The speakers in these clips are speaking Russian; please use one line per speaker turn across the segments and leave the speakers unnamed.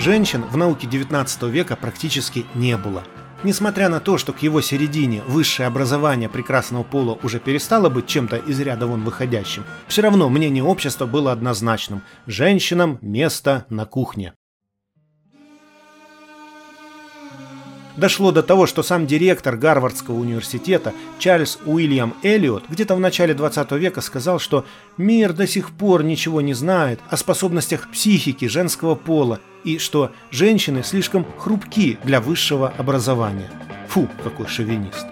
женщин в науке 19 века практически не было. Несмотря на то, что к его середине высшее образование прекрасного пола уже перестало быть чем-то из ряда вон выходящим, все равно мнение общества было однозначным – женщинам место на кухне. Дошло до того, что сам директор Гарвардского университета Чарльз Уильям Эллиот где-то в начале 20 века сказал, что мир до сих пор ничего не знает о способностях психики женского пола и что женщины слишком хрупки для высшего образования. Фу, какой шовинист.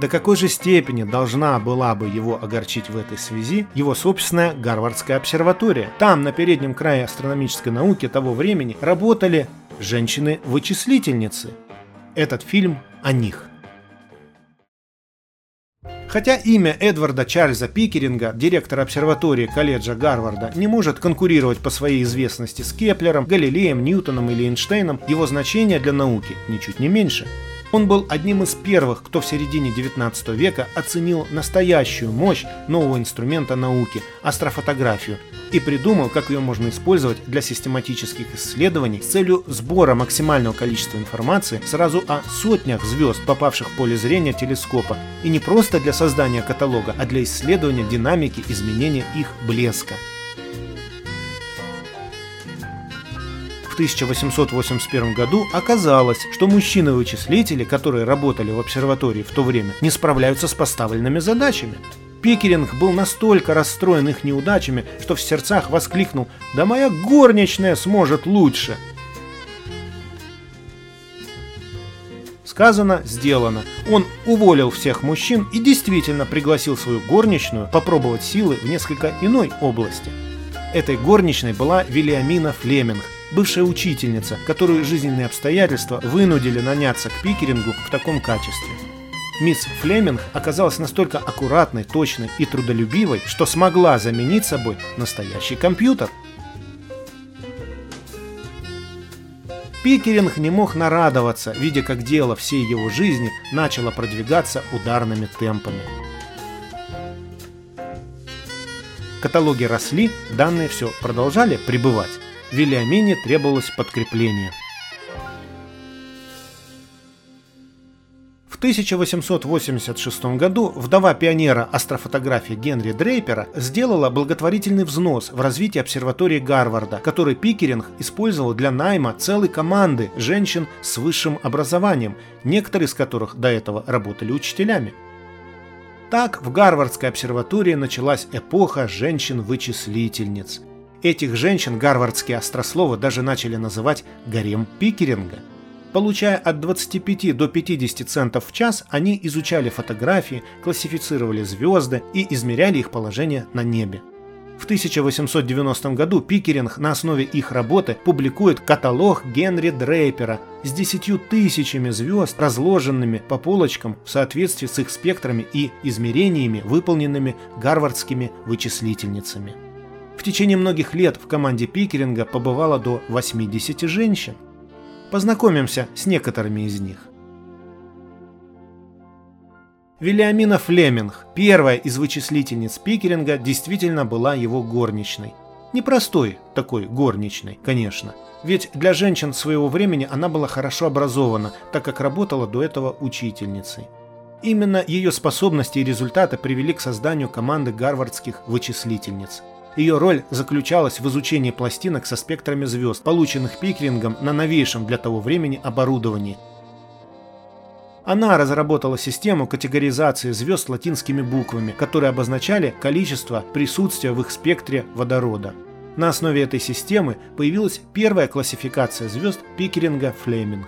До какой же степени должна была бы его огорчить в этой связи его собственная Гарвардская обсерватория? Там, на переднем крае астрономической науки того времени, работали женщины-вычислительницы. Этот фильм о них. Хотя имя Эдварда Чарльза Пикеринга, директора обсерватории колледжа Гарварда, не может конкурировать по своей известности с Кеплером, Галилеем, Ньютоном или Эйнштейном, его значение для науки ничуть не меньше – он был одним из первых, кто в середине 19 века оценил настоящую мощь нового инструмента науки – астрофотографию, и придумал, как ее можно использовать для систематических исследований с целью сбора максимального количества информации сразу о сотнях звезд, попавших в поле зрения телескопа, и не просто для создания каталога, а для исследования динамики изменения их блеска. 1881 году оказалось, что мужчины-вычислители, которые работали в обсерватории в то время, не справляются с поставленными задачами. Пикеринг был настолько расстроен их неудачами, что в сердцах воскликнул «Да моя горничная сможет лучше!» Сказано, сделано. Он уволил всех мужчин и действительно пригласил свою горничную попробовать силы в несколько иной области. Этой горничной была Вильямина Флеминг, бывшая учительница, которую жизненные обстоятельства вынудили наняться к пикерингу в таком качестве. Мисс Флеминг оказалась настолько аккуратной, точной и трудолюбивой, что смогла заменить собой настоящий компьютер. Пикеринг не мог нарадоваться, видя, как дело всей его жизни начало продвигаться ударными темпами. Каталоги росли, данные все продолжали прибывать. Вильямине требовалось подкрепление. В 1886 году вдова пионера астрофотографии Генри Дрейпера сделала благотворительный взнос в развитие обсерватории Гарварда, который Пикеринг использовал для найма целой команды женщин с высшим образованием, некоторые из которых до этого работали учителями. Так в Гарвардской обсерватории началась эпоха женщин-вычислительниц. Этих женщин гарвардские острословы даже начали называть «гарем Пикеринга». Получая от 25 до 50 центов в час, они изучали фотографии, классифицировали звезды и измеряли их положение на небе. В 1890 году Пикеринг на основе их работы публикует каталог Генри Дрейпера с 10 тысячами звезд, разложенными по полочкам в соответствии с их спектрами и измерениями, выполненными гарвардскими вычислительницами. В течение многих лет в команде Пикеринга побывало до 80 женщин. Познакомимся с некоторыми из них. Вильямина Флеминг, первая из вычислительниц Пикеринга, действительно была его горничной. Непростой такой горничной, конечно. Ведь для женщин своего времени она была хорошо образована, так как работала до этого учительницей. Именно ее способности и результаты привели к созданию команды гарвардских вычислительниц – ее роль заключалась в изучении пластинок со спектрами звезд, полученных Пикерингом на новейшем для того времени оборудовании. Она разработала систему категоризации звезд латинскими буквами, которые обозначали количество присутствия в их спектре водорода. На основе этой системы появилась первая классификация звезд Пикеринга-Флеминг.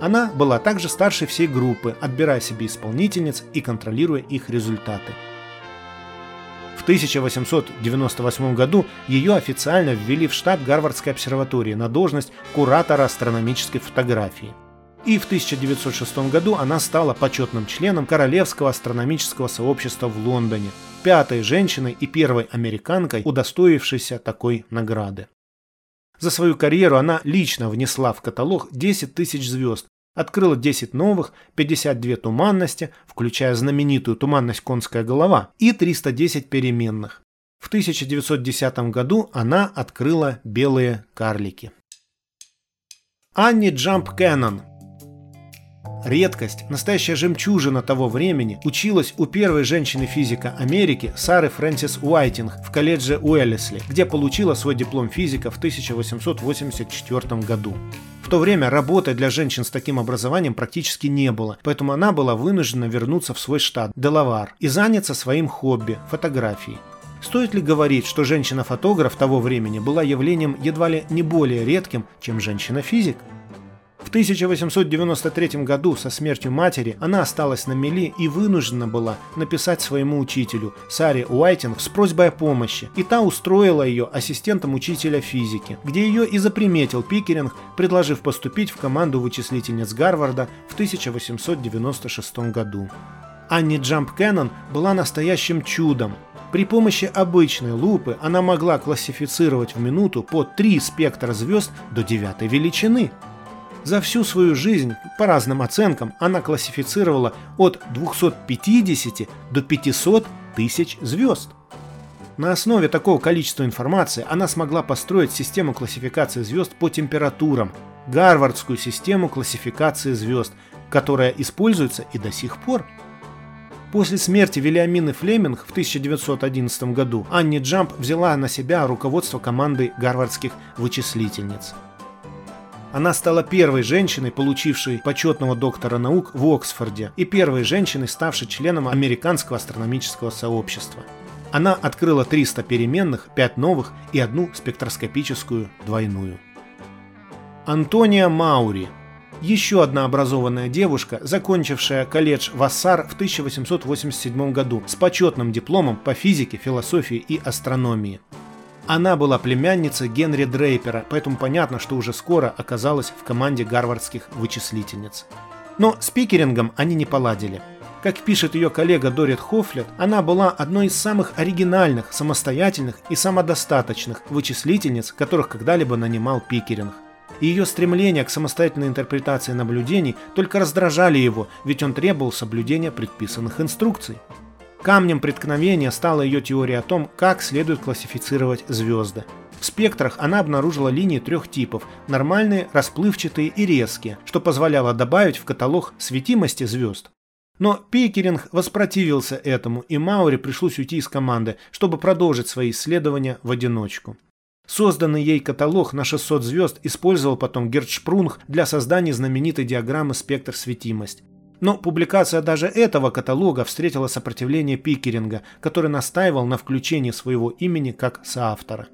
Она была также старшей всей группы, отбирая себе исполнительниц и контролируя их результаты. В 1898 году ее официально ввели в штат Гарвардской обсерватории на должность куратора астрономической фотографии. И в 1906 году она стала почетным членом Королевского астрономического сообщества в Лондоне, пятой женщиной и первой американкой, удостоившейся такой награды. За свою карьеру она лично внесла в каталог 10 тысяч звезд, Открыла 10 новых, 52 туманности, включая знаменитую туманность «Конская голова», и 310 переменных. В 1910 году она открыла белые карлики. Анни Джамп Кэннон Редкость, настоящая жемчужина того времени, училась у первой женщины-физика Америки Сары Фрэнсис Уайтинг в колледже Уэллесли, где получила свой диплом физика в 1884 году. То время работы для женщин с таким образованием практически не было, поэтому она была вынуждена вернуться в свой штат, Делавар, и заняться своим хобби – фотографией. Стоит ли говорить, что женщина-фотограф того времени была явлением едва ли не более редким, чем женщина-физик? В 1893 году со смертью матери она осталась на мели и вынуждена была написать своему учителю, Саре Уайтинг, с просьбой о помощи, и та устроила ее ассистентом учителя физики, где ее и заприметил Пикеринг, предложив поступить в команду вычислительниц Гарварда в 1896 году. Анни Джамп Кэннон была настоящим чудом. При помощи обычной лупы она могла классифицировать в минуту по три спектра звезд до девятой величины – за всю свою жизнь, по разным оценкам, она классифицировала от 250 до 500 тысяч звезд. На основе такого количества информации она смогла построить систему классификации звезд по температурам, Гарвардскую систему классификации звезд, которая используется и до сих пор. После смерти Вильямины Флеминг в 1911 году Анни Джамп взяла на себя руководство командой гарвардских вычислительниц. Она стала первой женщиной, получившей почетного доктора наук в Оксфорде, и первой женщиной, ставшей членом Американского астрономического сообщества. Она открыла 300 переменных, 5 новых и одну спектроскопическую двойную. Антония Маури еще одна образованная девушка, закончившая колледж Вассар в 1887 году с почетным дипломом по физике, философии и астрономии. Она была племянницей Генри Дрейпера, поэтому понятно, что уже скоро оказалась в команде гарвардских вычислительниц. Но с пикерингом они не поладили. Как пишет ее коллега Дорит Хофлет, она была одной из самых оригинальных, самостоятельных и самодостаточных вычислительниц, которых когда-либо нанимал Пикеринг. И ее стремление к самостоятельной интерпретации наблюдений только раздражали его, ведь он требовал соблюдения предписанных инструкций. Камнем преткновения стала ее теория о том, как следует классифицировать звезды. В спектрах она обнаружила линии трех типов – нормальные, расплывчатые и резкие, что позволяло добавить в каталог светимости звезд. Но Пикеринг воспротивился этому, и Маури пришлось уйти из команды, чтобы продолжить свои исследования в одиночку. Созданный ей каталог на 600 звезд использовал потом Герцшпрунг для создания знаменитой диаграммы спектр светимость. Но публикация даже этого каталога встретила сопротивление Пикеринга, который настаивал на включении своего имени как соавтора.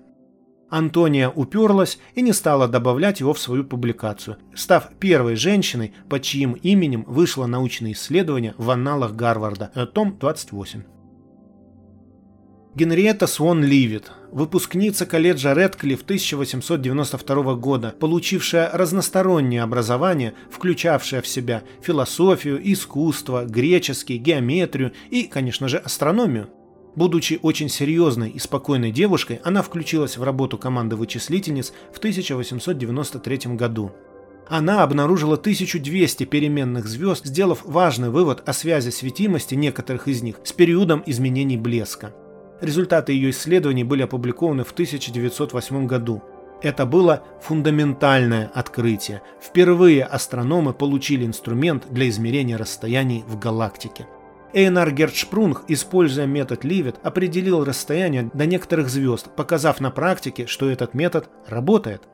Антония уперлась и не стала добавлять его в свою публикацию, став первой женщиной, под чьим именем вышло научное исследование в анналах Гарварда, э, том 28. Генриетта Свон Ливит, выпускница колледжа Редклифф 1892 года, получившая разностороннее образование, включавшее в себя философию, искусство, греческий, геометрию и, конечно же, астрономию. Будучи очень серьезной и спокойной девушкой, она включилась в работу команды вычислительниц в 1893 году. Она обнаружила 1200 переменных звезд, сделав важный вывод о связи светимости некоторых из них с периодом изменений блеска. Результаты ее исследований были опубликованы в 1908 году. Это было фундаментальное открытие. Впервые астрономы получили инструмент для измерения расстояний в галактике. Эйнар Герцшпрунг, используя метод Ливет, определил расстояние до некоторых звезд, показав на практике, что этот метод работает.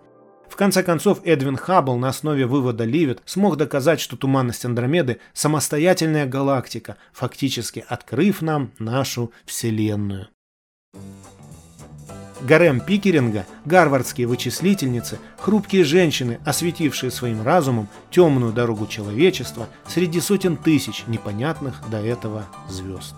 В конце концов, Эдвин Хаббл на основе вывода Ливет смог доказать, что туманность Андромеды – самостоятельная галактика, фактически открыв нам нашу Вселенную. Гарем Пикеринга, гарвардские вычислительницы, хрупкие женщины, осветившие своим разумом темную дорогу человечества среди сотен тысяч непонятных до этого звезд.